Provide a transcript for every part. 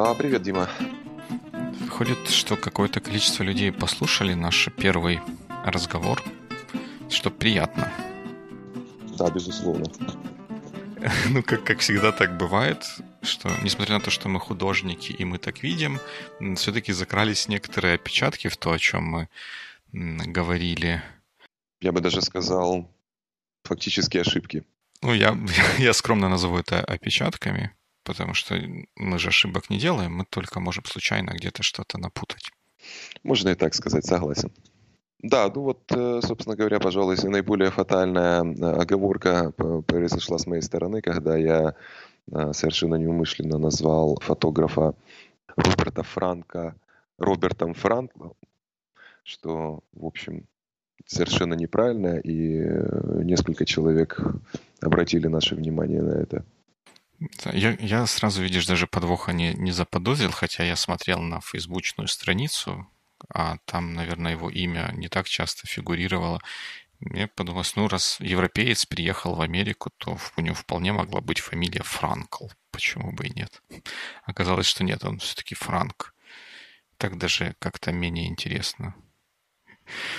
А, привет, Дима. Выходит, что какое-то количество людей послушали наш первый разговор, что приятно. Да, безусловно. Ну, как, как всегда так бывает, что, несмотря на то, что мы художники и мы так видим, все-таки закрались некоторые опечатки в то, о чем мы говорили. Я бы даже сказал, фактически ошибки. Ну, я, я скромно назову это опечатками, потому что мы же ошибок не делаем, мы только можем случайно где-то что-то напутать. Можно и так сказать, согласен. Да, ну вот, э, собственно говоря, пожалуй, наиболее фатальная э, оговорка произошла с моей стороны, когда я э, совершенно неумышленно назвал фотографа Роберта Франка Робертом Франклом, что, в общем, совершенно неправильно, и несколько человек обратили наше внимание на это. Я, я сразу, видишь, даже подвоха не, не заподозрил, хотя я смотрел на фейсбучную страницу а там, наверное, его имя не так часто фигурировало. Мне подумалось, ну, раз европеец приехал в Америку, то у него вполне могла быть фамилия Франкл. Почему бы и нет? Оказалось, что нет, он все-таки Франк. Так даже как-то менее интересно.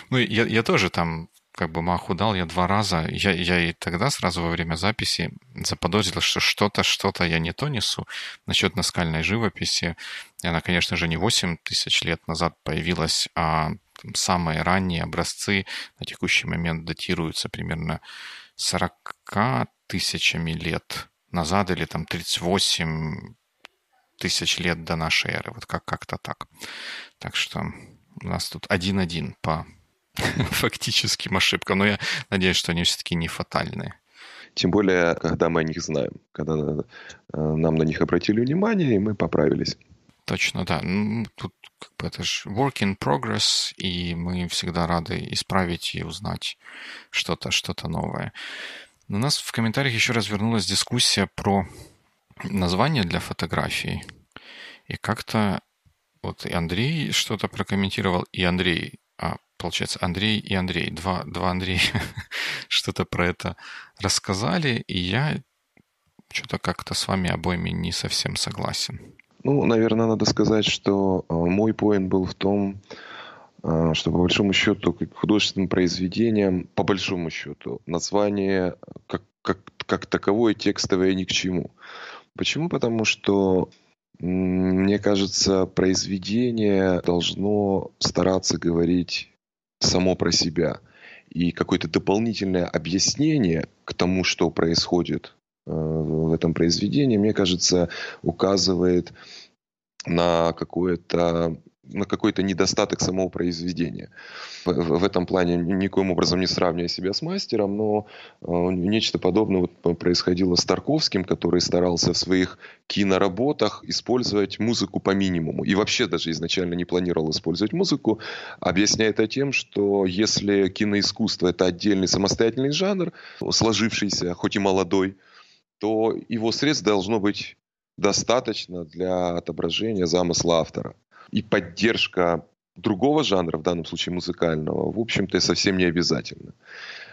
Ну, я, я тоже там как бы маху дал я два раза. Я, я и тогда сразу во время записи заподозрил, что что-то, что-то я не то несу насчет наскальной живописи. Она, конечно же, не 8 тысяч лет назад появилась, а самые ранние образцы на текущий момент датируются примерно 40 тысячами лет назад или там 38 тысяч лет до нашей эры. Вот как- как-то так. Так что у нас тут один-один по фактическим ошибкам. Но я надеюсь, что они все-таки не фатальные. Тем более, когда мы о них знаем, когда э, нам на них обратили внимание, и мы поправились. Точно, да. Ну, тут как бы это же work in progress, и мы всегда рады исправить и узнать что-то, что-то новое. У нас в комментариях еще развернулась дискуссия про название для фотографий. И как-то вот и Андрей что-то прокомментировал, и Андрей получается, Андрей и Андрей, два, два Андрея что-то про это рассказали, и я что-то как-то с вами обоими не совсем согласен. Ну, наверное, надо сказать, что э, мой поинт был в том, э, что по большому счету художественным произведением, по большому счету, название как, как, как таковое текстовое ни к чему. Почему? Потому что мне кажется, произведение должно стараться говорить само про себя. И какое-то дополнительное объяснение к тому, что происходит э, в этом произведении, мне кажется, указывает на какое-то на какой-то недостаток самого произведения. В, в этом плане никоим образом не сравнивая себя с мастером, но э, нечто подобное вот происходило с Тарковским, который старался в своих киноработах использовать музыку по минимуму. И вообще даже изначально не планировал использовать музыку, объясняя это тем, что если киноискусство это отдельный самостоятельный жанр, сложившийся, хоть и молодой, то его средств должно быть достаточно для отображения замысла автора и поддержка другого жанра, в данном случае музыкального, в общем-то, совсем не обязательно.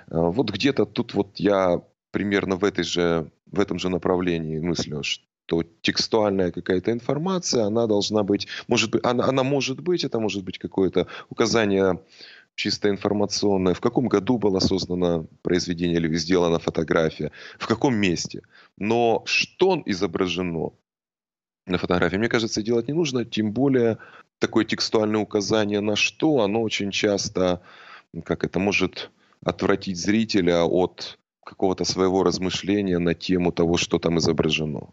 А, вот где-то тут вот я примерно в, этой же, в этом же направлении мыслю, что текстуальная какая-то информация, она должна быть, может быть, она, она может быть, это может быть какое-то указание чисто информационное, в каком году было создано произведение или сделана фотография, в каком месте. Но что изображено, на фотографии. Мне кажется, делать не нужно, тем более такое текстуальное указание на что, оно очень часто, как это может отвратить зрителя от какого-то своего размышления на тему того, что там изображено.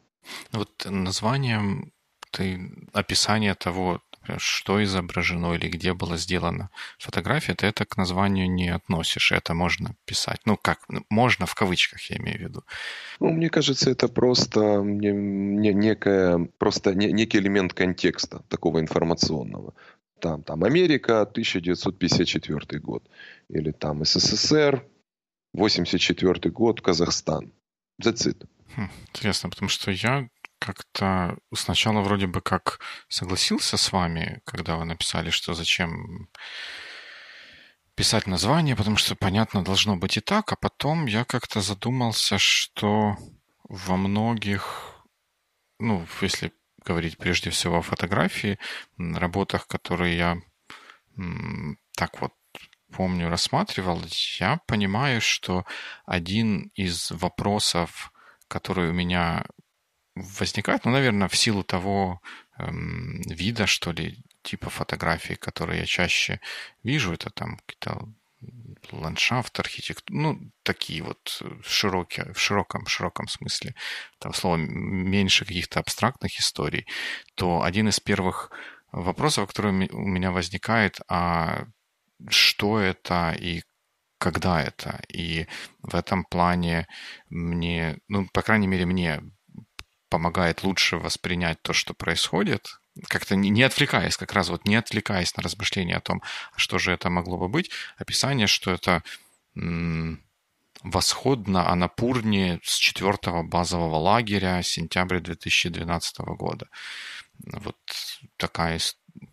Вот названием ты описание того, что изображено или где было сделано фотография, ты это к названию не относишь, это можно писать. Ну, как, можно в кавычках, я имею в виду. Ну, мне кажется, это просто не, не, некая, просто не, некий элемент контекста такого информационного. Там, там Америка, 1954 год. Или там СССР, 84 год, Казахстан. That's it. Хм, интересно, потому что я как-то сначала вроде бы как согласился с вами, когда вы написали, что зачем писать название, потому что, понятно, должно быть и так, а потом я как-то задумался, что во многих, ну, если говорить прежде всего о фотографии, работах, которые я так вот помню, рассматривал, я понимаю, что один из вопросов, который у меня возникает, ну, наверное, в силу того эм, вида, что ли, типа фотографий, которые я чаще вижу, это там какие-то ландшафт, архитектура, ну, такие вот широкие, в широком, широком смысле, там слово меньше каких-то абстрактных историй, то один из первых вопросов, который у меня возникает, а что это и когда это. И в этом плане мне, ну, по крайней мере, мне помогает лучше воспринять то, что происходит, как-то не отвлекаясь, как раз вот не отвлекаясь на размышления о том, что же это могло бы быть, описание, что это восход на Анапурне с четвертого базового лагеря сентября 2012 года. Вот такая,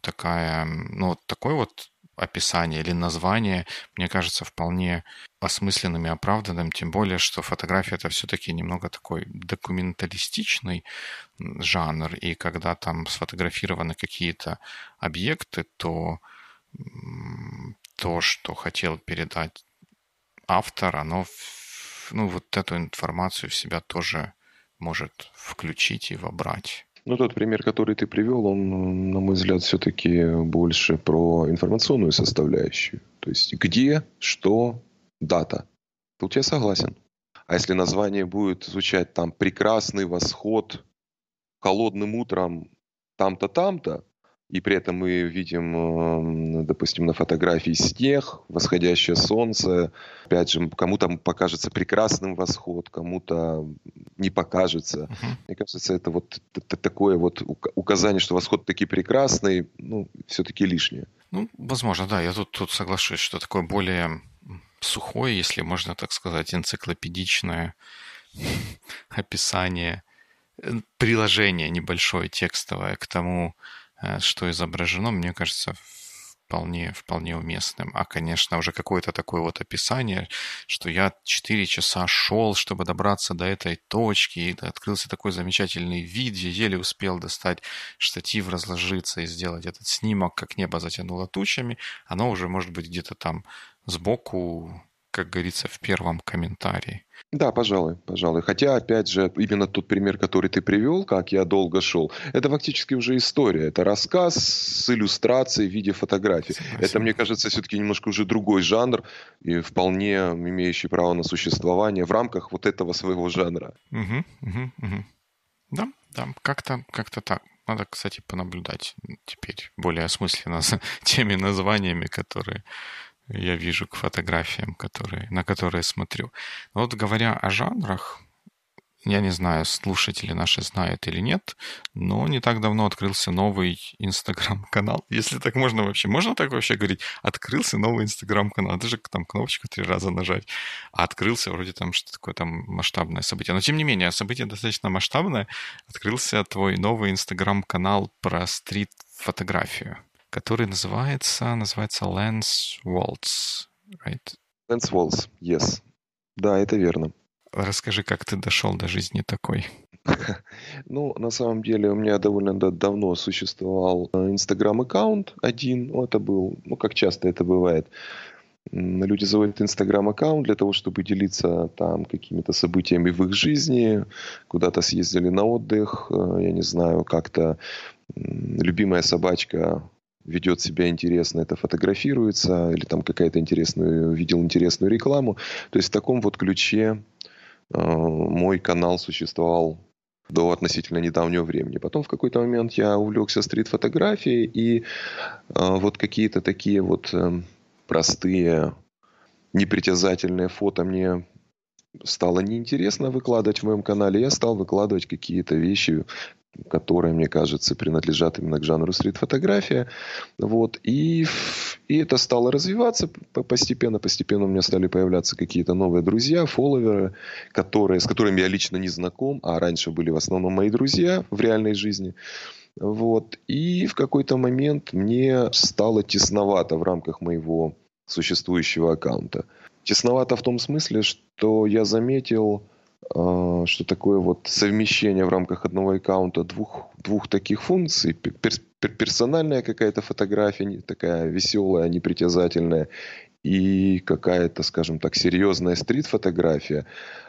такая, ну, вот такой вот описание или название, мне кажется, вполне осмысленным и оправданным, тем более, что фотография это все-таки немного такой документалистичный жанр, и когда там сфотографированы какие-то объекты, то то, что хотел передать автор, оно, ну, вот эту информацию в себя тоже может включить и вобрать. Ну, тот пример, который ты привел, он, на мой взгляд, все-таки больше про информационную составляющую. То есть где, что, дата. Тут я согласен. А если название будет звучать там «Прекрасный восход холодным утром там-то, там-то», и при этом мы видим, эм, допустим, на фотографии снег, восходящее солнце. Опять же, кому-то покажется прекрасным восход, кому-то не покажется. Uh-huh. Мне кажется, это вот такое вот указание, что восход таки прекрасный, ну, все-таки лишнее. Ну, возможно, да. Я тут, тут соглашусь, что такое более сухое, если можно так сказать, энциклопедичное описание, э, приложение небольшое текстовое к тому, что изображено, мне кажется, вполне, вполне уместным. А, конечно, уже какое-то такое вот описание, что я 4 часа шел, чтобы добраться до этой точки, и открылся такой замечательный вид, я еле успел достать штатив, разложиться и сделать этот снимок, как небо затянуло тучами, оно уже может быть где-то там сбоку как говорится, в первом комментарии. Да, пожалуй, пожалуй. Хотя, опять же, именно тот пример, который ты привел, как я долго шел, это фактически уже история. Это рассказ с иллюстрацией в виде фотографий. Согласен. Это, мне кажется, все-таки немножко уже другой жанр и вполне имеющий право на существование в рамках вот этого своего жанра. Угу, угу, угу. Да, да, как-то как так. Надо, кстати, понаблюдать теперь более осмысленно за теми названиями, которые я вижу к фотографиям, которые, на которые смотрю. вот говоря о жанрах, я не знаю, слушатели наши знают или нет, но не так давно открылся новый Инстаграм-канал. Если так можно вообще. Можно так вообще говорить? Открылся новый Инстаграм-канал. Это же там кнопочку три раза нажать. А открылся вроде там что такое там масштабное событие. Но тем не менее, событие достаточно масштабное. Открылся твой новый Инстаграм-канал про стрит-фотографию который называется, называется Lens Waltz, right? Lens Waltz, yes. Да, это верно. Расскажи, как ты дошел до жизни такой? Ну, на самом деле, у меня довольно давно существовал э, Инстаграм-аккаунт один. Ну, это был, ну, как часто это бывает. Люди заводят Инстаграм-аккаунт для того, чтобы делиться там какими-то событиями в их жизни. Куда-то съездили на отдых, э, я не знаю, как-то любимая собачка ведет себя интересно, это фотографируется, или там какая-то интересную, видел интересную рекламу. То есть в таком вот ключе э, мой канал существовал до относительно недавнего времени. Потом в какой-то момент я увлекся стрит-фотографией, и э, вот какие-то такие вот э, простые, непритязательные фото мне стало неинтересно выкладывать в моем канале. Я стал выкладывать какие-то вещи, которые, мне кажется, принадлежат именно к жанру стрит-фотография. Вот. И, и это стало развиваться постепенно. Постепенно у меня стали появляться какие-то новые друзья, фолловеры, которые, с которыми я лично не знаком, а раньше были в основном мои друзья в реальной жизни. Вот. И в какой-то момент мне стало тесновато в рамках моего существующего аккаунта. Тесновато в том смысле, что я заметил что такое вот совмещение в рамках одного аккаунта двух, двух таких функций, пер, пер, персональная какая-то фотография, такая веселая, непритязательная, и какая-то, скажем так, серьезная стрит-фотография,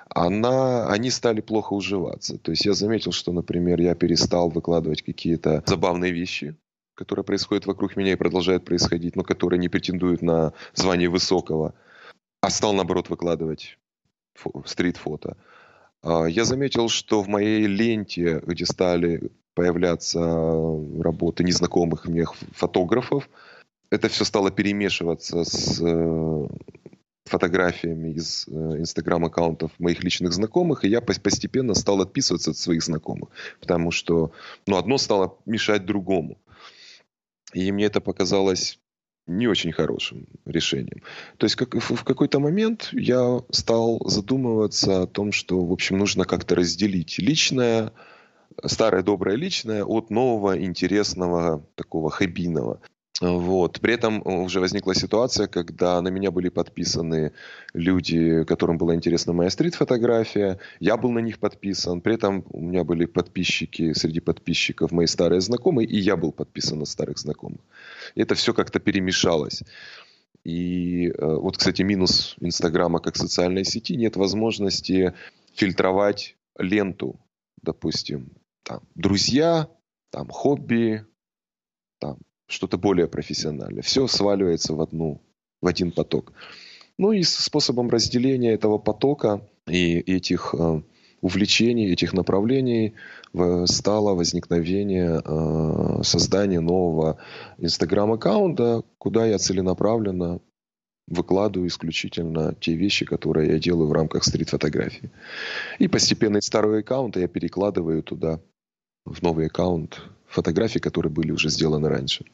она, они стали плохо уживаться. То есть я заметил, что, например, я перестал выкладывать какие-то забавные вещи, которые происходят вокруг меня и продолжают происходить, но которые не претендуют на звание высокого, а стал, наоборот, выкладывать стрит-фото. А, я заметил, что в моей ленте, где стали появляться работы незнакомых мне фотографов, это все стало перемешиваться с э, фотографиями из э, инстаграм-аккаунтов моих личных знакомых, и я постепенно стал отписываться от своих знакомых, потому что ну, одно стало мешать другому. И мне это показалось не очень хорошим решением. То есть как, в, в какой-то момент я стал задумываться о том, что, в общем, нужно как-то разделить личное, старое доброе личное от нового интересного такого хоббийного. Вот. При этом уже возникла ситуация, когда на меня были подписаны люди, которым была интересна моя стрит-фотография. Я был на них подписан. При этом у меня были подписчики, среди подписчиков мои старые знакомые, и я был подписан на старых знакомых. Это все как-то перемешалось. И э, вот, кстати, минус Инстаграма как социальной сети. Нет возможности фильтровать ленту, допустим, там, друзья, там, хобби, там, что-то более профессиональное. Все сваливается в одну, в один поток. Ну и способом разделения этого потока и этих э, увлечений, этих направлений стало возникновение э, создания нового инстаграм-аккаунта, куда я целенаправленно выкладываю исключительно те вещи, которые я делаю в рамках стрит-фотографии. И постепенно из старого аккаунта я перекладываю туда, в новый аккаунт, фотографии, которые были уже сделаны раньше.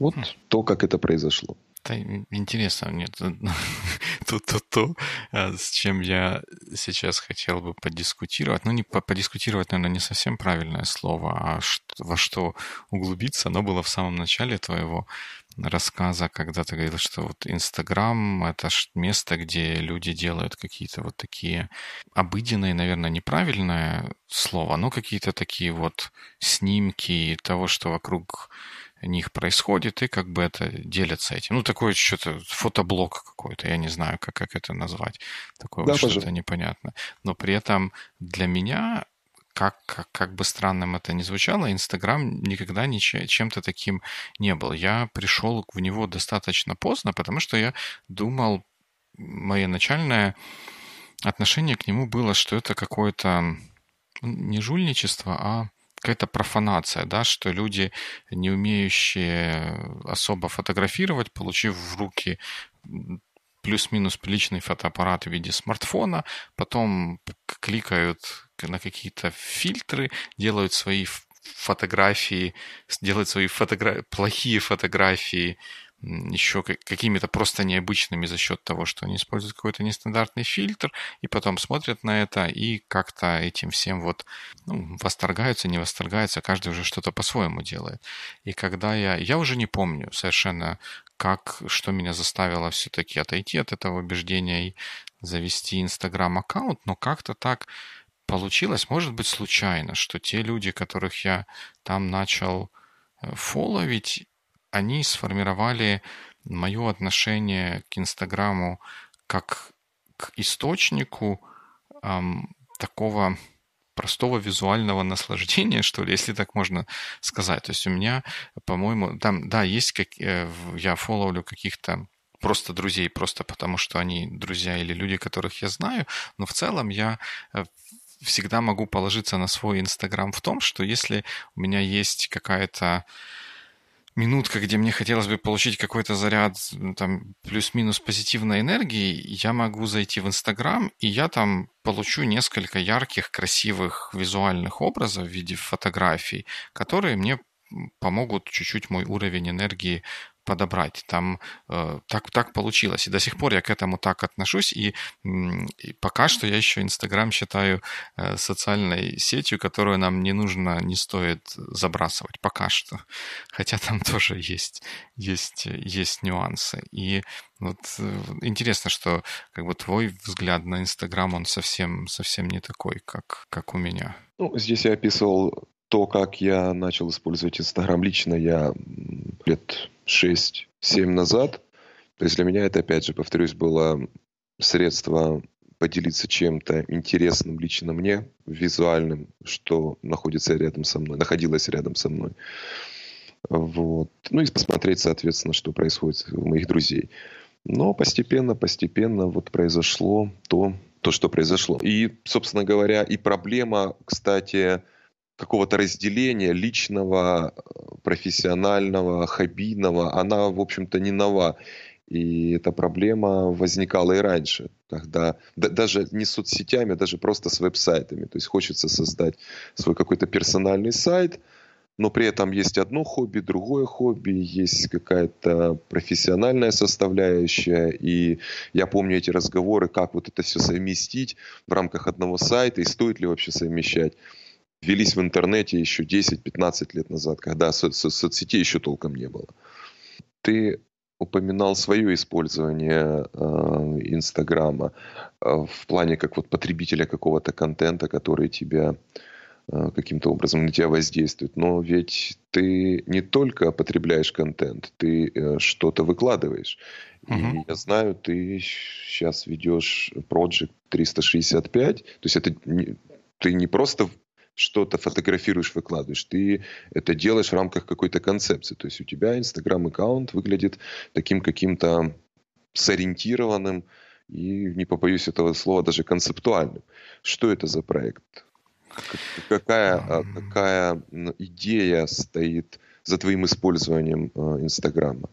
Вот хм. то, как это произошло. Это интересно мне то, то, то, с чем я сейчас хотел бы подискутировать. Ну, не подискутировать, наверное, не совсем правильное слово, а во что углубиться. Оно было в самом начале твоего рассказа, когда ты говорил, что вот Инстаграм — это место, где люди делают какие-то вот такие обыденные, наверное, неправильное слово, но какие-то такие вот снимки того, что вокруг них происходит, и как бы это делятся этим. Ну, такое что-то, фотоблог какой-то, я не знаю, как, как это назвать. Такое да, вот что-то непонятное. Но при этом для меня как, как, как бы странным это ни звучало, Инстаграм никогда ничем, чем-то таким не был. Я пришел в него достаточно поздно, потому что я думал, мое начальное отношение к нему было, что это какое-то не жульничество, а какая-то профанация, да, что люди, не умеющие особо фотографировать, получив в руки плюс-минус приличный фотоаппарат в виде смартфона, потом кликают на какие-то фильтры, делают свои фотографии, делают свои фотогра... плохие фотографии еще какими-то просто необычными за счет того, что они используют какой-то нестандартный фильтр, и потом смотрят на это и как-то этим всем вот ну, восторгаются, не восторгаются, каждый уже что-то по-своему делает. И когда я... Я уже не помню совершенно, как, что меня заставило все-таки отойти от этого убеждения и завести Инстаграм-аккаунт, но как-то так получилось, может быть, случайно, что те люди, которых я там начал э, фоловить, они сформировали мое отношение к Инстаграму как к источнику эм, такого простого визуального наслаждения, что ли, если так можно сказать. То есть у меня, по-моему, там, да, есть как э, я фолловлю каких-то просто друзей, просто потому что они друзья или люди, которых я знаю, но в целом я э, всегда могу положиться на свой Инстаграм в том, что если у меня есть какая-то минутка, где мне хотелось бы получить какой-то заряд, там, плюс-минус позитивной энергии, я могу зайти в Инстаграм, и я там получу несколько ярких, красивых визуальных образов в виде фотографий, которые мне помогут чуть-чуть мой уровень энергии подобрать. Там э, так, так получилось. И до сих пор я к этому так отношусь. И, и пока что я еще Инстаграм считаю э, социальной сетью, которую нам не нужно, не стоит забрасывать. Пока что. Хотя там тоже есть, есть, есть нюансы. И вот э, интересно, что как бы твой взгляд на Инстаграм, он совсем, совсем не такой, как, как у меня. Ну, здесь я описывал то, как я начал использовать Инстаграм лично, я лет 6-7 назад. То есть для меня это, опять же, повторюсь, было средство поделиться чем-то интересным лично мне, визуальным, что находится рядом со мной, находилось рядом со мной. Вот. Ну и посмотреть, соответственно, что происходит у моих друзей. Но постепенно, постепенно вот произошло то, то, что произошло. И, собственно говоря, и проблема, кстати, какого-то разделения личного, профессионального, хоббийного, она, в общем-то, не нова. И эта проблема возникала и раньше, когда да, даже не с соцсетями, а даже просто с веб-сайтами. То есть хочется создать свой какой-то персональный сайт, но при этом есть одно хобби, другое хобби, есть какая-то профессиональная составляющая. И я помню эти разговоры, как вот это все совместить в рамках одного сайта и стоит ли вообще совмещать велись в интернете еще 10-15 лет назад, когда со- со- соцсетей еще толком не было. Ты упоминал свое использование э, Инстаграма э, в плане как вот потребителя какого-то контента, который тебя э, каким-то образом на тебя воздействует. Но ведь ты не только потребляешь контент, ты э, что-то выкладываешь. Угу. И я знаю, ты сейчас ведешь Project 365, то есть это не, ты не просто что-то фотографируешь, выкладываешь. Ты это делаешь в рамках какой-то концепции. То есть у тебя Инстаграм-аккаунт выглядит таким каким-то сориентированным и, не побоюсь этого слова, даже концептуальным. Что это за проект? Какая, а, какая идея стоит за твоим использованием а, Инстаграма?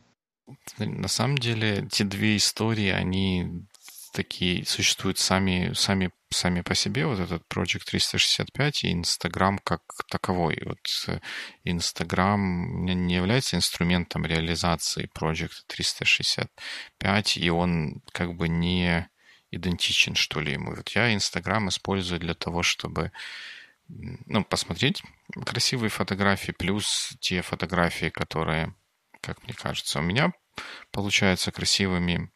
На самом деле, те две истории, они такие существуют сами, сами, сами по себе, вот этот Project 365 и Инстаграм как таковой. Вот Инстаграм не является инструментом реализации Project 365, и он как бы не идентичен, что ли, ему. Вот я Инстаграм использую для того, чтобы ну, посмотреть красивые фотографии, плюс те фотографии, которые, как мне кажется, у меня получаются красивыми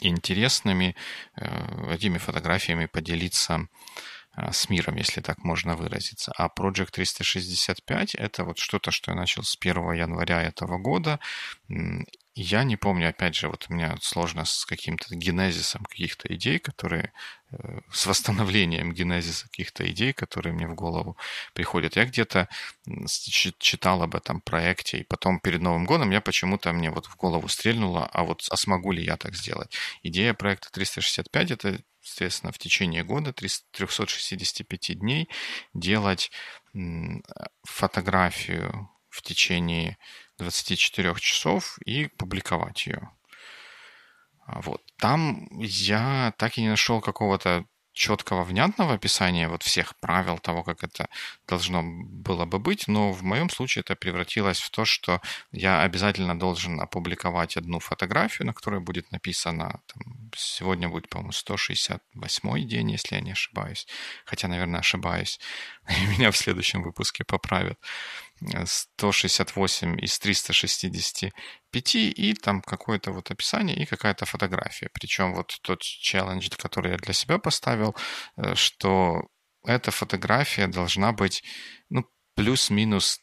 интересными э, этими фотографиями поделиться с миром, если так можно выразиться. А Project 365 — это вот что-то, что я начал с 1 января этого года. Я не помню, опять же, вот у меня сложно с каким-то генезисом каких-то идей, которые э, с восстановлением генезиса каких-то идей, которые мне в голову приходят. Я где-то читал об этом проекте, и потом перед Новым годом я почему-то мне вот в голову стрельнуло, а вот а смогу ли я так сделать? Идея проекта 365 — это, естественно, в течение года, 365 дней делать фотографию в течение 24 часов и публиковать ее. А вот. Там я так и не нашел какого-то четкого, внятного описания вот всех правил того, как это должно было бы быть, но в моем случае это превратилось в то, что я обязательно должен опубликовать одну фотографию, на которой будет написано, там, сегодня будет, по-моему, 168 день, если я не ошибаюсь, хотя, наверное, ошибаюсь, и меня в следующем выпуске поправят. 168 из 365, и там какое-то вот описание и какая-то фотография. Причем вот тот челлендж, который я для себя поставил, э, что эта фотография должна быть ну, плюс-минус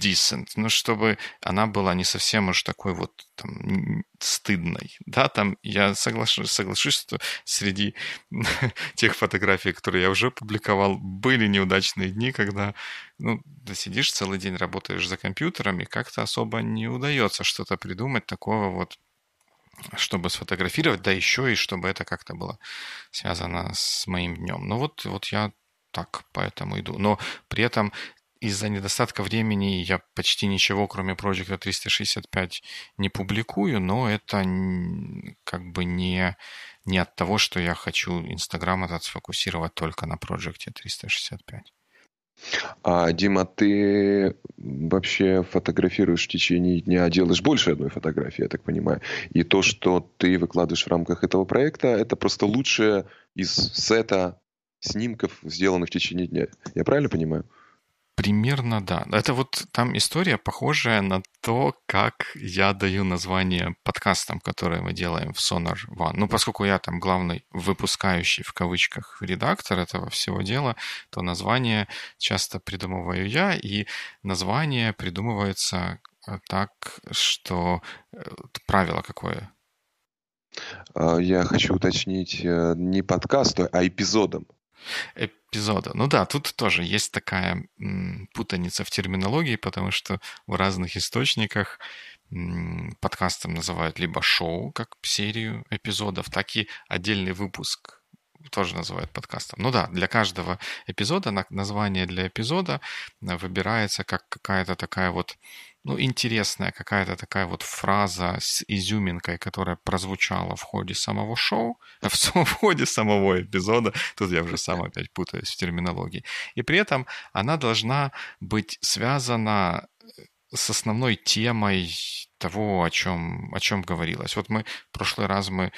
decent, ну, чтобы она была не совсем уж такой вот там, стыдной. Да, там я соглашусь, соглашусь, что среди тех фотографий, которые я уже публиковал, были неудачные дни, когда ну, ты сидишь целый день, работаешь за компьютером, и как-то особо не удается что-то придумать такого вот чтобы сфотографировать, да еще и чтобы это как-то было связано с моим днем. Ну вот, вот я так поэтому иду. Но при этом из-за недостатка времени я почти ничего, кроме Project 365, не публикую, но это как бы не, не от того, что я хочу Инстаграм этот сфокусировать только на Project 365. А, Дима, ты вообще фотографируешь в течение дня, делаешь больше одной фотографии, я так понимаю. И то, что ты выкладываешь в рамках этого проекта, это просто лучшее из сета снимков, сделанных в течение дня. Я правильно понимаю? Примерно, да. Это вот там история похожая на то, как я даю название подкастам, которые мы делаем в Sonar One. Ну, поскольку я там главный выпускающий в кавычках редактор этого всего дела, то название часто придумываю я, и название придумывается э, так, что э, правило какое? А, я хочу уточнить э, не подкасту, а эпизодом эпизода. Ну да, тут тоже есть такая путаница в терминологии, потому что в разных источниках подкастом называют либо шоу, как серию эпизодов, так и отдельный выпуск тоже называют подкастом. Ну да, для каждого эпизода название для эпизода выбирается как какая-то такая вот ну, интересная какая-то такая вот фраза с изюминкой, которая прозвучала в ходе самого шоу, в, ходе самого эпизода. Тут я уже сам опять путаюсь в терминологии. И при этом она должна быть связана э, с основной темой того, о чем, о чем говорилось. Вот мы в прошлый раз мы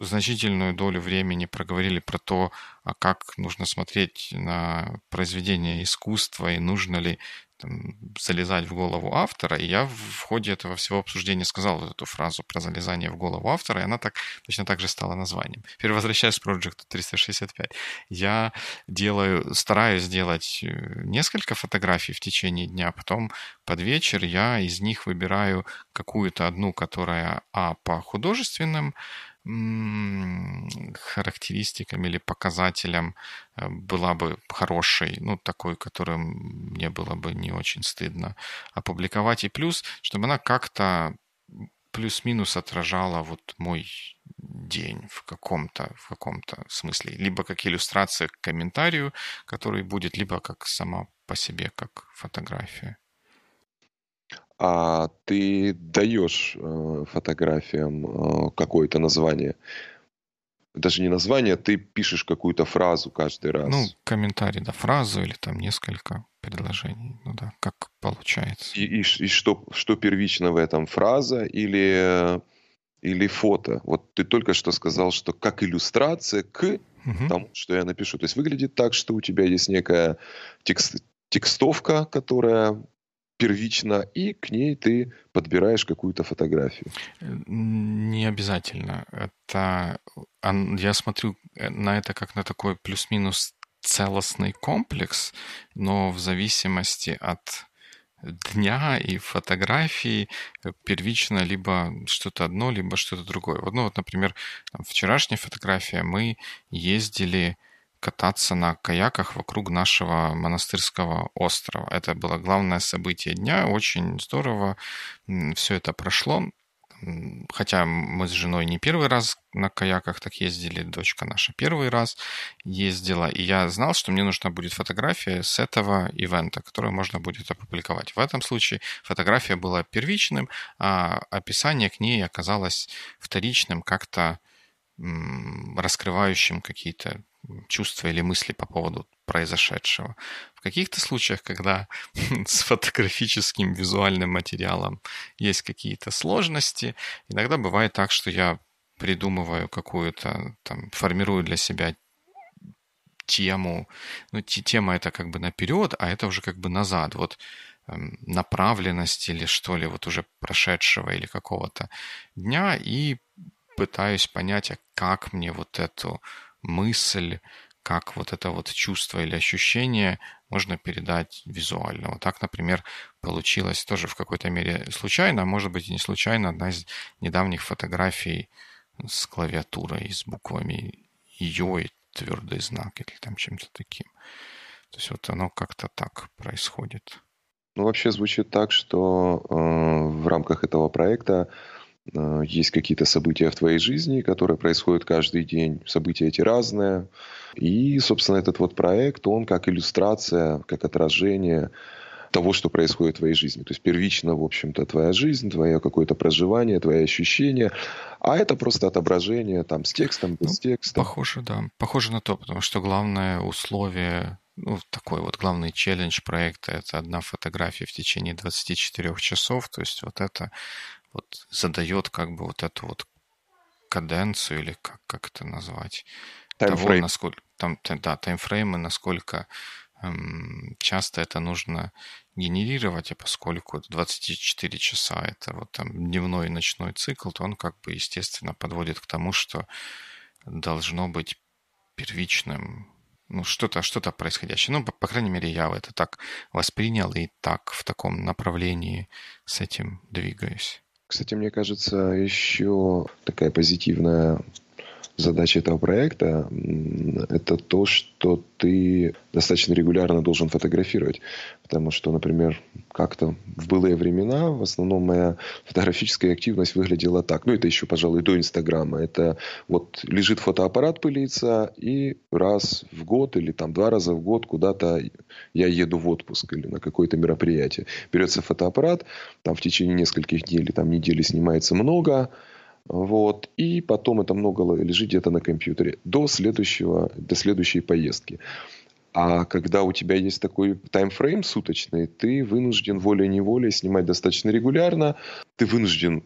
значительную долю времени проговорили про то, а как нужно смотреть на произведение искусства и нужно ли там, залезать в голову автора, и я в ходе этого всего обсуждения сказал вот эту фразу про залезание в голову автора, и она так, точно так же стала названием. Теперь возвращаясь к Project 365. Я делаю, стараюсь сделать э, несколько фотографий в течение дня, потом под вечер я из них выбираю какую-то одну, которая а по художественным характеристикам или показателям э, была бы хорошей, ну, такой, которую мне было бы не очень стыдно опубликовать. И плюс, чтобы она как-то плюс-минус отражала вот мой день в каком-то в каком-то смысле. Либо как иллюстрация к комментарию, который будет, либо как сама по себе, как фотография а ты даешь э, фотографиям э, какое-то название. Даже не название, ты пишешь какую-то фразу каждый раз. Ну, комментарий, да, фразу или там несколько предложений. Ну да, как получается. И, и, и что, что первично в этом, фраза или, или фото? Вот ты только что сказал, что как иллюстрация к угу. тому, что я напишу. То есть выглядит так, что у тебя есть некая текст, текстовка, которая первично, и к ней ты подбираешь какую-то фотографию. Не обязательно. Это я смотрю э, на это как на такой плюс-минус целостный комплекс, но в зависимости от дня и фотографии э, первично либо что-то одно, либо что-то другое. Ну вот, например, вчерашняя фотография, мы ездили кататься на каяках вокруг нашего монастырского острова. Это было главное событие дня, очень здорово все это прошло. Хотя мы с женой не первый раз на каяках так ездили, дочка наша первый раз ездила, и я знал, что мне нужна будет фотография с этого ивента, которую можно будет опубликовать. В этом случае фотография была первичным, а описание к ней оказалось вторичным, как-то раскрывающим какие-то чувства или мысли по поводу произошедшего. В каких-то случаях, когда с фотографическим визуальным материалом есть какие-то сложности, иногда бывает так, что я придумываю какую-то, там, формирую для себя тему. Ну, тема это как бы наперед, а это уже как бы назад. Вот эм, направленность или что ли, вот уже прошедшего или какого-то дня, и пытаюсь понять, а как мне вот эту мысль, как вот это вот чувство или ощущение можно передать визуально. Вот так, например, получилось тоже в какой-то мере случайно, а может быть и не случайно, одна из недавних фотографий с клавиатурой, с буквами ее и твердый знак или там чем-то таким. То есть вот оно как-то так происходит. Ну, вообще звучит так, что э, в рамках этого проекта есть какие-то события в твоей жизни, которые происходят каждый день. События эти разные. И, собственно, этот вот проект, он как иллюстрация, как отражение того, что происходит в твоей жизни. То есть первично, в общем-то, твоя жизнь, твое какое-то проживание, твои ощущения. А это просто отображение там с текстом, без ну, текста. Похоже, да. Похоже на то, потому что главное условие ну, такой вот главный челлендж проекта – это одна фотография в течение 24 часов. То есть вот это вот задает как бы вот эту вот каденцию или как, как это назвать? Таймфрейм. Того, насколько, там, да, таймфреймы, насколько эм, часто это нужно генерировать, а поскольку 24 часа это вот там дневной и ночной цикл, то он как бы естественно подводит к тому, что должно быть первичным ну, что-то что происходящее. Ну, по, по крайней мере, я это так воспринял и так в таком направлении с этим двигаюсь. Кстати, мне кажется, еще такая позитивная задача этого проекта – это то, что ты достаточно регулярно должен фотографировать. Потому что, например, как-то в былые времена в основном моя фотографическая активность выглядела так. Ну, это еще, пожалуй, до Инстаграма. Это вот лежит фотоаппарат пылиться, и раз в год или там два раза в год куда-то я еду в отпуск или на какое-то мероприятие. Берется фотоаппарат, там в течение нескольких дней или там недели снимается много, вот. И потом это много лежит где-то на компьютере до, следующего, до следующей поездки. А когда у тебя есть такой таймфрейм суточный, ты вынужден волей-неволей снимать достаточно регулярно. Ты вынужден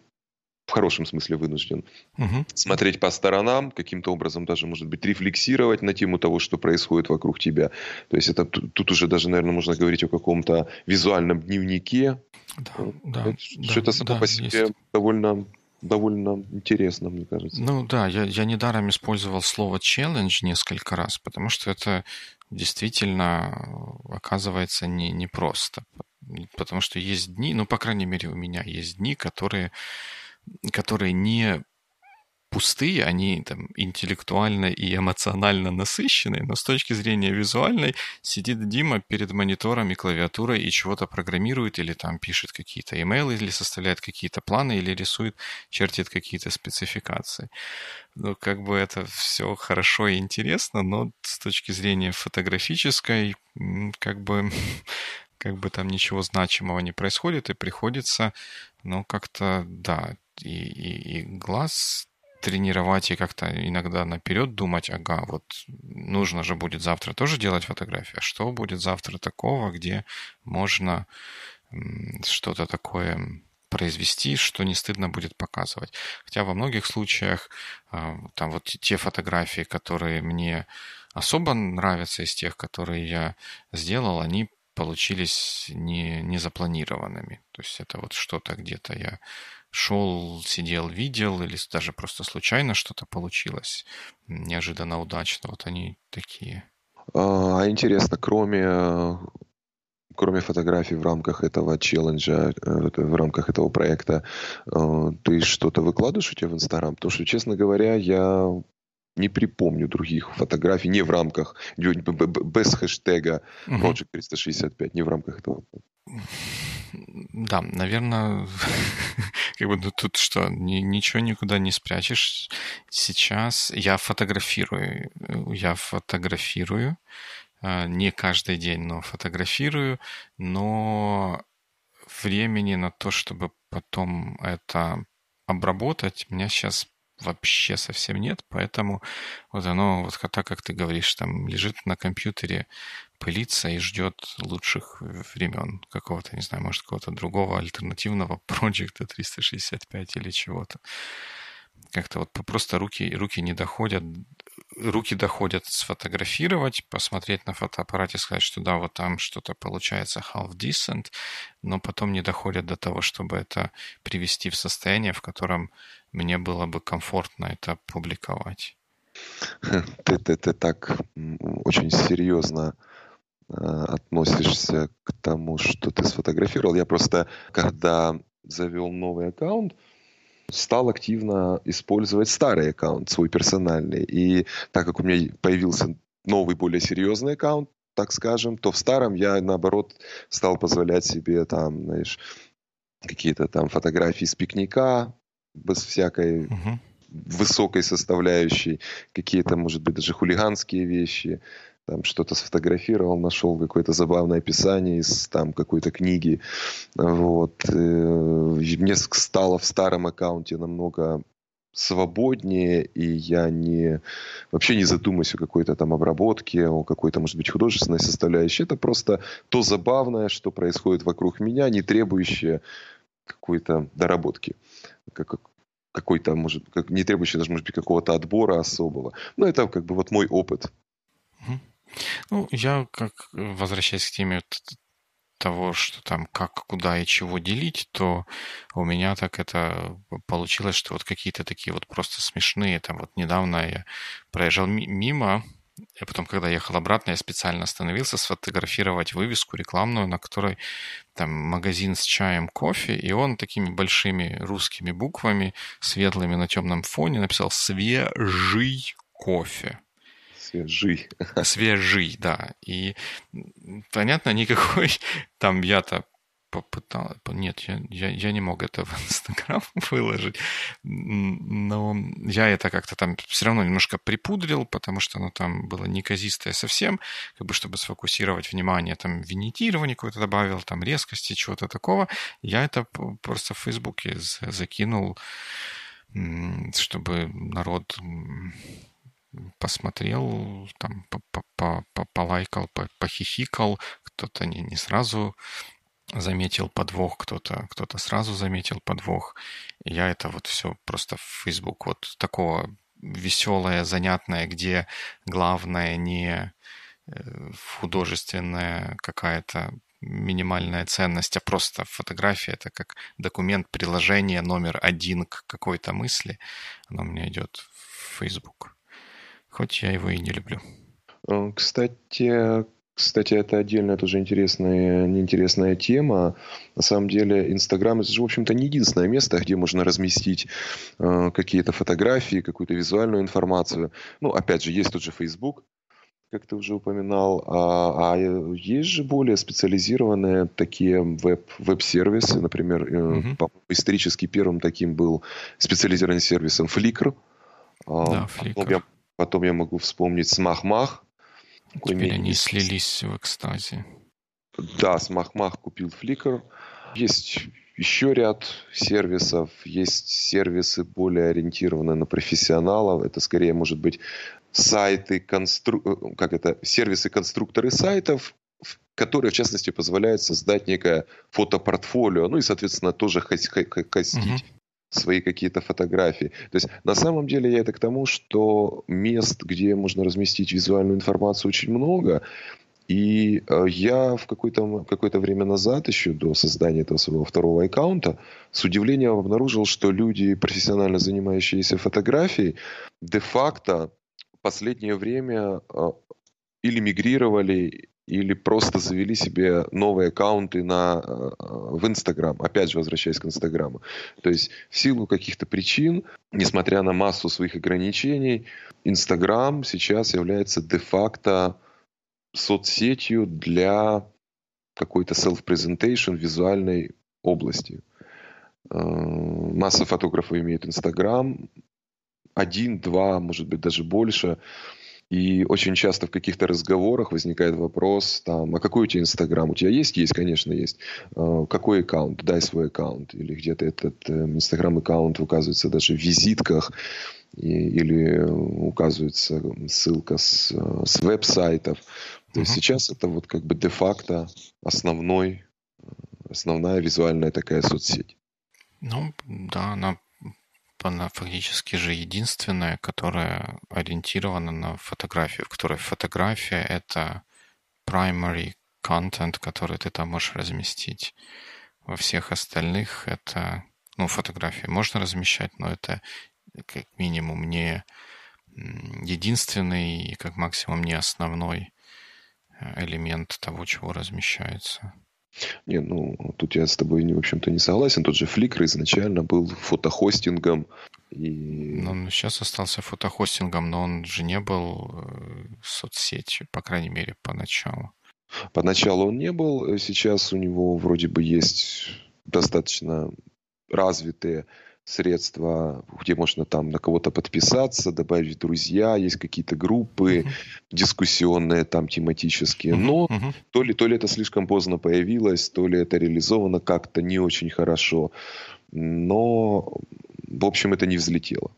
в хорошем смысле вынужден. Угу. Смотреть по сторонам, каким-то образом даже, может быть, рефлексировать на тему того, что происходит вокруг тебя. То есть это тут уже даже, наверное, можно говорить о каком-то визуальном дневнике. Да, да, Что-то да, само да, по себе есть. довольно довольно интересно, мне кажется. Ну да, я, я недаром использовал слово челлендж несколько раз, потому что это действительно оказывается не, непросто. Потому что есть дни, ну, по крайней мере, у меня есть дни, которые, которые не пустые, они там интеллектуально и эмоционально насыщенные, но с точки зрения визуальной сидит Дима перед монитором и клавиатурой и чего-то программирует или там пишет какие-то имейлы, или составляет какие-то планы, или рисует, чертит какие-то спецификации. Ну, как бы это все хорошо и интересно, но с точки зрения фотографической, как бы как бы там ничего значимого не происходит, и приходится, ну, как-то, да, и, и, и глаз тренировать и как-то иногда наперед думать, ага, вот нужно же будет завтра тоже делать фотографии, а что будет завтра такого, где можно что-то такое произвести, что не стыдно будет показывать. Хотя во многих случаях а, там вот те фотографии, которые мне особо нравятся из тех, которые я сделал, они получились не, не запланированными. То есть это вот что-то где-то я шел, сидел, видел, или даже просто случайно что-то получилось, неожиданно удачно. Вот они такие. А интересно, кроме кроме фотографий в рамках этого челленджа, э, в рамках этого проекта, э, ты что-то выкладываешь у тебя в Инстаграм? Потому что, честно говоря, я не припомню других фотографий не в рамках, без хэштега Project 365, не в рамках этого. Да, наверное, как бы ну, тут что, ни, ничего никуда не спрячешь. Сейчас я фотографирую, я фотографирую, а, не каждый день, но фотографирую, но времени на то, чтобы потом это обработать, у меня сейчас вообще совсем нет, поэтому вот оно, вот так как ты говоришь, там лежит на компьютере, пылится и ждет лучших времен какого-то, не знаю, может, какого-то другого альтернативного проекта 365 или чего-то. Как-то вот просто руки, руки не доходят, руки доходят сфотографировать, посмотреть на фотоаппарате, сказать, что да, вот там что-то получается half decent, но потом не доходят до того, чтобы это привести в состояние, в котором мне было бы комфортно это публиковать. Ты, ты, ты так очень серьезно э, относишься к тому, что ты сфотографировал. Я просто, когда завел новый аккаунт, стал активно использовать старый аккаунт, свой персональный. И так как у меня появился новый, более серьезный аккаунт, так скажем, то в старом я, наоборот, стал позволять себе там, знаешь, какие-то там фотографии с пикника, без всякой угу. высокой составляющей, какие-то, может быть, даже хулиганские вещи. Там что-то сфотографировал, нашел какое-то забавное описание из там какой-то книги. Вот. Э, мне стало в старом аккаунте намного свободнее, и я не вообще не задумываюсь о какой-то там обработке, о какой-то, может быть, художественной составляющей. Это просто то забавное, что происходит вокруг меня, не требующее какой-то доработки, как, какой-то, может, как, не требующее даже, может быть, какого-то отбора особого. Но это как бы вот мой опыт. Ну, я как, возвращаясь к теме того, что там как, куда и чего делить, то у меня так это получилось, что вот какие-то такие вот просто смешные, там вот недавно я проезжал мимо, и потом, когда ехал обратно, я специально остановился сфотографировать вывеску рекламную, на которой там магазин с чаем, кофе, и он такими большими русскими буквами, светлыми на темном фоне написал «Свежий кофе». Свежий. Свежий, да. И понятно, никакой там я-то попытал... Нет, я, я, я не мог это в Инстаграм выложить, но я это как-то там все равно немножко припудрил, потому что оно там было неказистое совсем, как бы чтобы сфокусировать внимание, там винитирование какое-то добавил, там резкости, чего-то такого. Я это просто в Фейсбуке закинул, чтобы народ посмотрел, там, полайкал, похихикал, кто-то не, не сразу заметил подвох, кто-то кто сразу заметил подвох. И я это вот все просто в Facebook вот такого веселое, занятное, где главное не э, художественная какая-то минимальная ценность, а просто фотография это как документ, приложение номер один к какой-то мысли. Оно меня идет в Facebook хоть я его и не люблю. Э, кстати, кстати, это отдельная тоже интересная, неинтересная тема. На самом деле, Инстаграм это же, в общем-то, не единственное место, где можно разместить э, какие-то фотографии, какую-то визуальную информацию. Ну, опять же, есть тот же Facebook, как ты уже упоминал, а, а есть же более специализированные такие веб, веб-сервисы, например, mm-hmm. исторически первым таким был специализированный сервисом Flickr. А, да, Flickr. Я Потом я могу вспомнить Смах-Мах. Теперь они слились в экстазе. Да, Смах-Мах купил Flickr. Есть еще ряд сервисов. Есть сервисы более ориентированные на профессионалов. Это скорее может быть сайты, констру... Э, как это, сервисы-конструкторы сайтов, которые, в частности, позволяют создать некое фотопортфолио, ну и, соответственно, тоже хостить угу свои какие-то фотографии. То есть на самом деле я это к тому, что мест, где можно разместить визуальную информацию, очень много. И э, я в какое-то, какое-то время назад, еще до создания этого своего второго аккаунта, с удивлением обнаружил, что люди, профессионально занимающиеся фотографией, де-факто последнее время э, или мигрировали, или просто завели себе новые аккаунты на, э, в Инстаграм, опять же возвращаясь к Инстаграму. То есть в силу каких-то причин, несмотря на массу своих ограничений, Инстаграм сейчас является де-факто соцсетью для какой-то self-presentation визуальной области. Э, масса фотографов имеет Инстаграм, один, два, может быть, даже больше – и очень часто в каких-то разговорах возникает вопрос, там, а какой у тебя Инстаграм? У тебя есть? Есть, конечно, есть. А, какой аккаунт? Дай свой аккаунт. Или где-то этот эм, Инстаграм-аккаунт указывается даже в визитках или указывается ссылка с, с веб-сайтов. То uh-huh. есть сейчас это вот как бы де-факто основной, основная визуальная такая соцсеть. Ну, да, она она фактически же единственная, которая ориентирована на фотографию, в которой фотография — это primary content, который ты там можешь разместить. Во всех остальных это, ну, фотографии можно размещать, но это как минимум не единственный и как максимум не основной э, элемент того, чего размещается. Не, ну, тут я с тобой, в общем-то, не согласен. Тот же Flickr изначально был фотохостингом. И... Ну, он сейчас остался фотохостингом, но он же не был э, соцсетью, по крайней мере, поначалу. Поначалу он не был. Сейчас у него вроде бы есть достаточно развитые средства, где можно там на кого-то подписаться, добавить друзья, есть какие-то группы uh-huh. дискуссионные, там тематические. Uh-huh. Но uh-huh. То, ли, то ли это слишком поздно появилось, то ли это реализовано как-то не очень хорошо. Но, в общем, это не взлетело.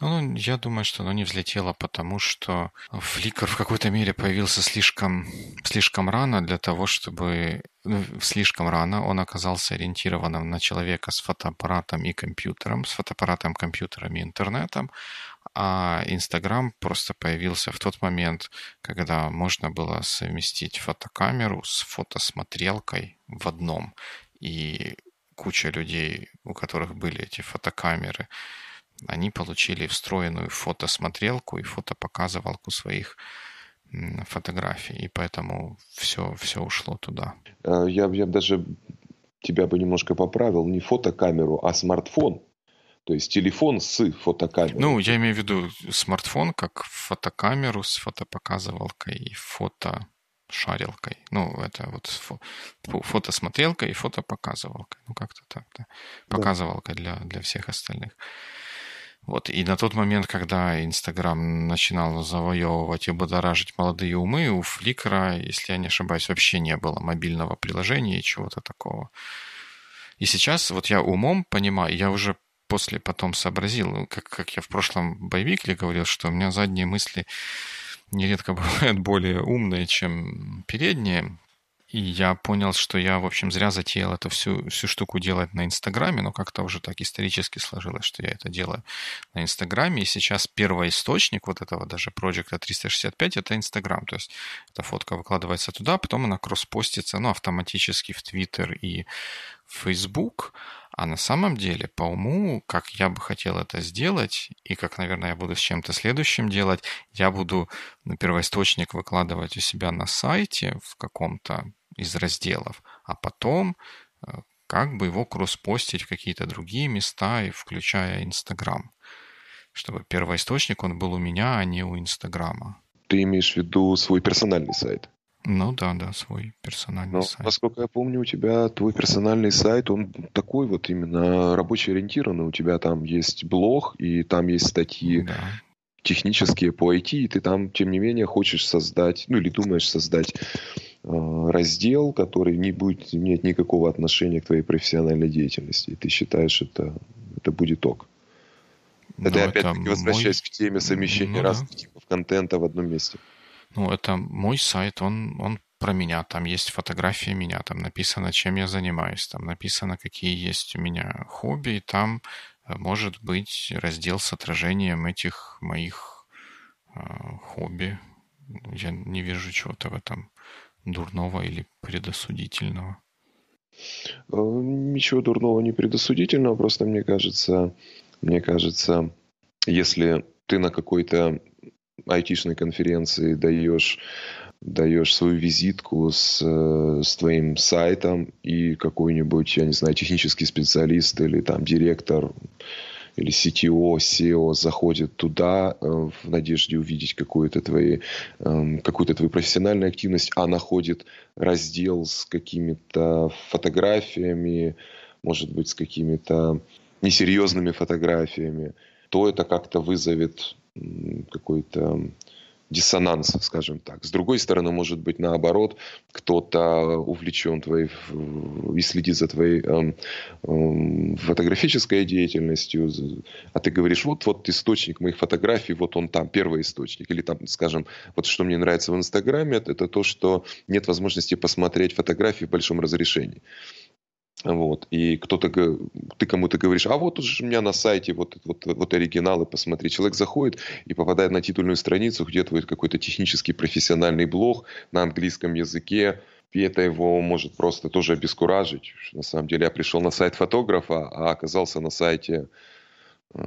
Ну, я думаю, что оно не взлетело, потому что Flickr в какой-то мере появился слишком, слишком рано для того, чтобы... Ну, слишком рано он оказался ориентированным на человека с фотоаппаратом и компьютером, с фотоаппаратом, компьютером и интернетом, а Инстаграм просто появился в тот момент, когда можно было совместить фотокамеру с фотосмотрелкой в одном. И куча людей, у которых были эти фотокамеры, они получили встроенную фотосмотрелку и фотопоказывалку своих фотографий, и поэтому все, все ушло туда. Э, я, я даже тебя бы немножко поправил, не фотокамеру, а смартфон. То есть телефон с фотокамерой. Ну, я имею в виду смартфон как фотокамеру с фотопоказывалкой и фотошарилкой. Ну, это вот фо фотосмотрелка и фотопоказывалка. Ну, как-то так, да. Показывалка да. для, для всех остальных. Вот. И на тот момент, когда Инстаграм начинал завоевывать и будоражить молодые умы, у Фликра, если я не ошибаюсь, вообще не было мобильного приложения и чего-то такого. И сейчас вот я умом понимаю, я уже после потом сообразил, как, как я в прошлом боевике говорил, что у меня задние мысли нередко бывают более умные, чем передние. И я понял, что я, в общем, зря затеял эту всю, всю штуку делать на Инстаграме, но как-то уже так исторически сложилось, что я это делаю на Инстаграме. И сейчас первый источник вот этого даже проекта 365 — это Инстаграм. То есть эта фотка выкладывается туда, потом она кросспостится ну, автоматически в Твиттер и в Фейсбук. А на самом деле, по уму, как я бы хотел это сделать, и как, наверное, я буду с чем-то следующим делать, я буду на первоисточник выкладывать у себя на сайте в каком-то из разделов, а потом э, как бы его кросспостить в какие-то другие места, и включая Инстаграм. Чтобы первоисточник он был у меня, а не у Инстаграма. Ты имеешь в виду свой персональный сайт? Ну да, да, свой персональный Но, сайт. Насколько я помню, у тебя твой персональный сайт, он такой вот именно рабочий ориентированный. У тебя там есть блог, и там есть статьи да. технические по IT, и ты там, тем не менее, хочешь создать, ну или думаешь создать раздел, который не будет иметь никакого отношения к твоей профессиональной деятельности. И ты считаешь, это, это будет ок. Ну, это опять-таки возвращаясь мой... к теме совмещения ну, разных да. типов контента в одном месте. Ну, это мой сайт, он, он про меня. Там есть фотографии меня, там написано, чем я занимаюсь, там написано, какие есть у меня хобби, и там э, может быть раздел с отражением этих моих э, хобби. Я не вижу чего-то в этом дурного или предосудительного? Э, ничего дурного, не предосудительного, просто мне кажется, мне кажется, если ты на какой-то айтишной конференции даешь, даешь свою визитку с, э, с твоим сайтом и какой-нибудь, я не знаю, технический специалист или там директор или CTO, SEO заходит туда э, в надежде увидеть какую-то твои, эм, какую-то твою профессиональную активность, а находит раздел с какими-то фотографиями, может быть, с какими-то несерьезными фотографиями, то это как-то вызовет какой-то диссонанс, скажем так. С другой стороны, может быть, наоборот, кто-то увлечен твоей и следит за твоей эм, эм, фотографической деятельностью, а ты говоришь, вот, вот источник моих фотографий, вот он там, первый источник. Или там, скажем, вот что мне нравится в Инстаграме, это то, что нет возможности посмотреть фотографии в большом разрешении. Вот. И кто-то, ты кому-то говоришь, а вот уже у меня на сайте вот, вот, вот оригиналы, посмотри. Человек заходит и попадает на титульную страницу, где твой какой-то технический профессиональный блог на английском языке, и это его может просто тоже обескуражить. На самом деле я пришел на сайт фотографа, а оказался на сайте э,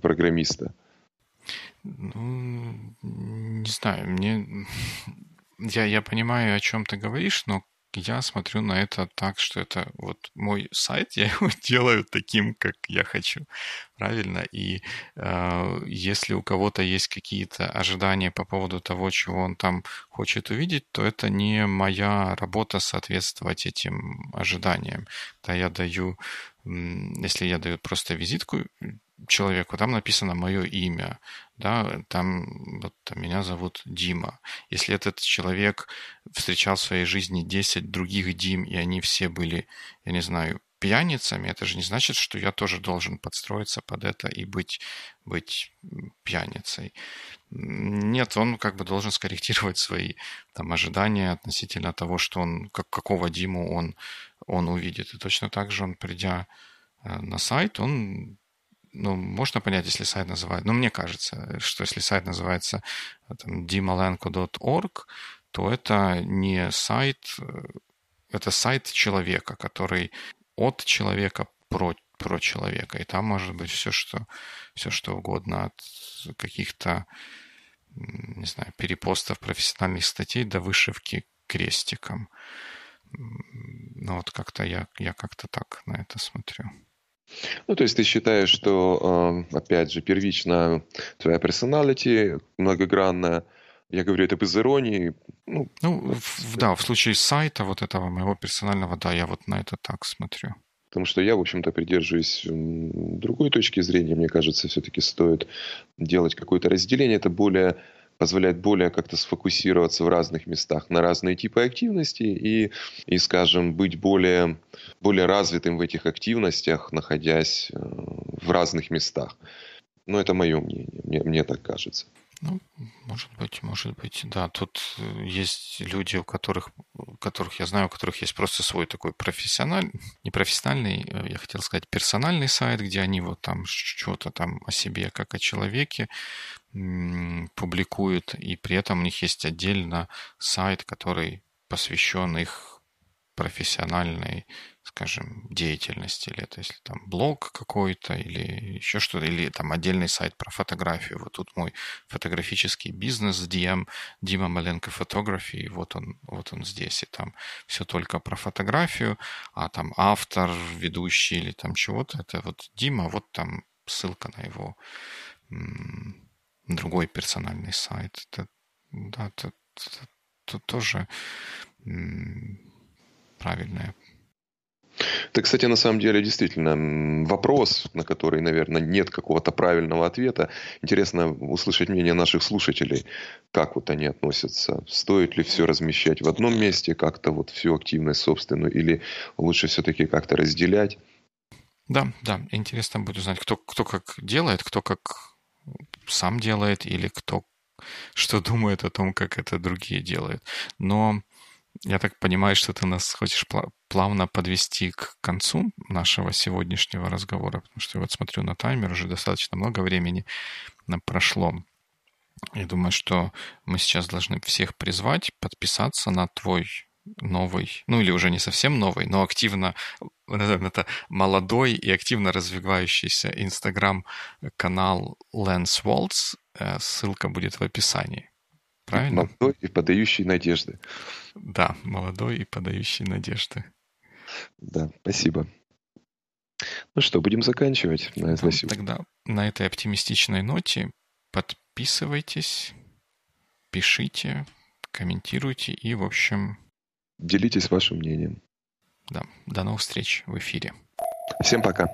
программиста. Ну, не знаю, мне... Я, я понимаю, о чем ты говоришь, но я смотрю на это так, что это вот мой сайт, я его делаю таким, как я хочу, правильно? И э, если у кого-то есть какие-то ожидания по поводу того, чего он там хочет увидеть, то это не моя работа соответствовать этим ожиданиям. Да, я даю если я даю просто визитку человеку, там написано мое имя, да, там, вот, там меня зовут Дима. Если этот человек встречал в своей жизни 10 других Дим, и они все были, я не знаю, пьяницами, это же не значит, что я тоже должен подстроиться под это и быть, быть пьяницей. Нет, он как бы должен скорректировать свои там, ожидания относительно того, что он, как, какого Диму он, он увидит. И точно так же он, придя э, на сайт, он ну, можно понять, если сайт называется, ну, мне кажется, что если сайт называется э, там, dimalenko.org, то это не сайт, э, это сайт человека, который от человека про, про человека. И там может быть все, что, все, что угодно, от каких-то, не знаю, перепостов профессиональных статей до вышивки крестиком. Ну вот как-то я, я как-то так на это смотрю. Ну, то есть ты считаешь, что, э, опять же, первично твоя персоналити многогранная, я говорю это без иронии. Ну, ну в, да, в случае сайта вот этого моего персонального, да, я вот на это так смотрю. Потому что я, в общем-то, придерживаюсь другой точки зрения. Мне кажется, все-таки стоит делать какое-то разделение. Это более позволяет более как-то сфокусироваться в разных местах на разные типы активностей и, и скажем, быть более, более развитым в этих активностях, находясь э, в разных местах. Но это мое мнение, мне, мне так кажется. Ну, может быть, может быть, да. Тут э, есть люди, у которых, которых я знаю, у которых есть просто свой такой профессиональный, не профессиональный, э, я хотел сказать, персональный сайт, где они вот там что-то там о себе, как о человеке публикуют, и при этом у них есть отдельно сайт, который посвящен их профессиональной скажем, деятельности, или это если там блог какой-то, или еще что-то, или там отдельный сайт про фотографию. Вот тут мой фотографический бизнес, DM, Дима Маленко фотографии, вот он, вот он здесь, и там все только про фотографию, а там автор, ведущий или там чего-то, это вот Дима, вот там ссылка на его другой персональный сайт. Это, да, это, это, это тоже правильное это, кстати, на самом деле действительно вопрос, на который, наверное, нет какого-то правильного ответа. Интересно услышать мнение наших слушателей, как вот они относятся. Стоит ли все размещать в одном месте, как-то вот всю активность собственную, или лучше все-таки как-то разделять? Да, да, интересно будет узнать, кто, кто как делает, кто как сам делает, или кто что думает о том, как это другие делают. Но я так понимаю, что ты нас хочешь плавно подвести к концу нашего сегодняшнего разговора, потому что я вот смотрю на таймер, уже достаточно много времени прошло. Я думаю, что мы сейчас должны всех призвать подписаться на твой новый, ну или уже не совсем новый, но активно, назовем это, молодой и активно развивающийся инстаграм-канал Waltz. Э, ссылка будет в описании. Правильно? Молодой и подающий надежды. Да, молодой и подающий надежды. Да, спасибо. Ну что, будем заканчивать. На это спасибо. Тогда на этой оптимистичной ноте подписывайтесь, пишите, комментируйте и, в общем... Делитесь вашим мнением. Да, до новых встреч в эфире. Всем пока.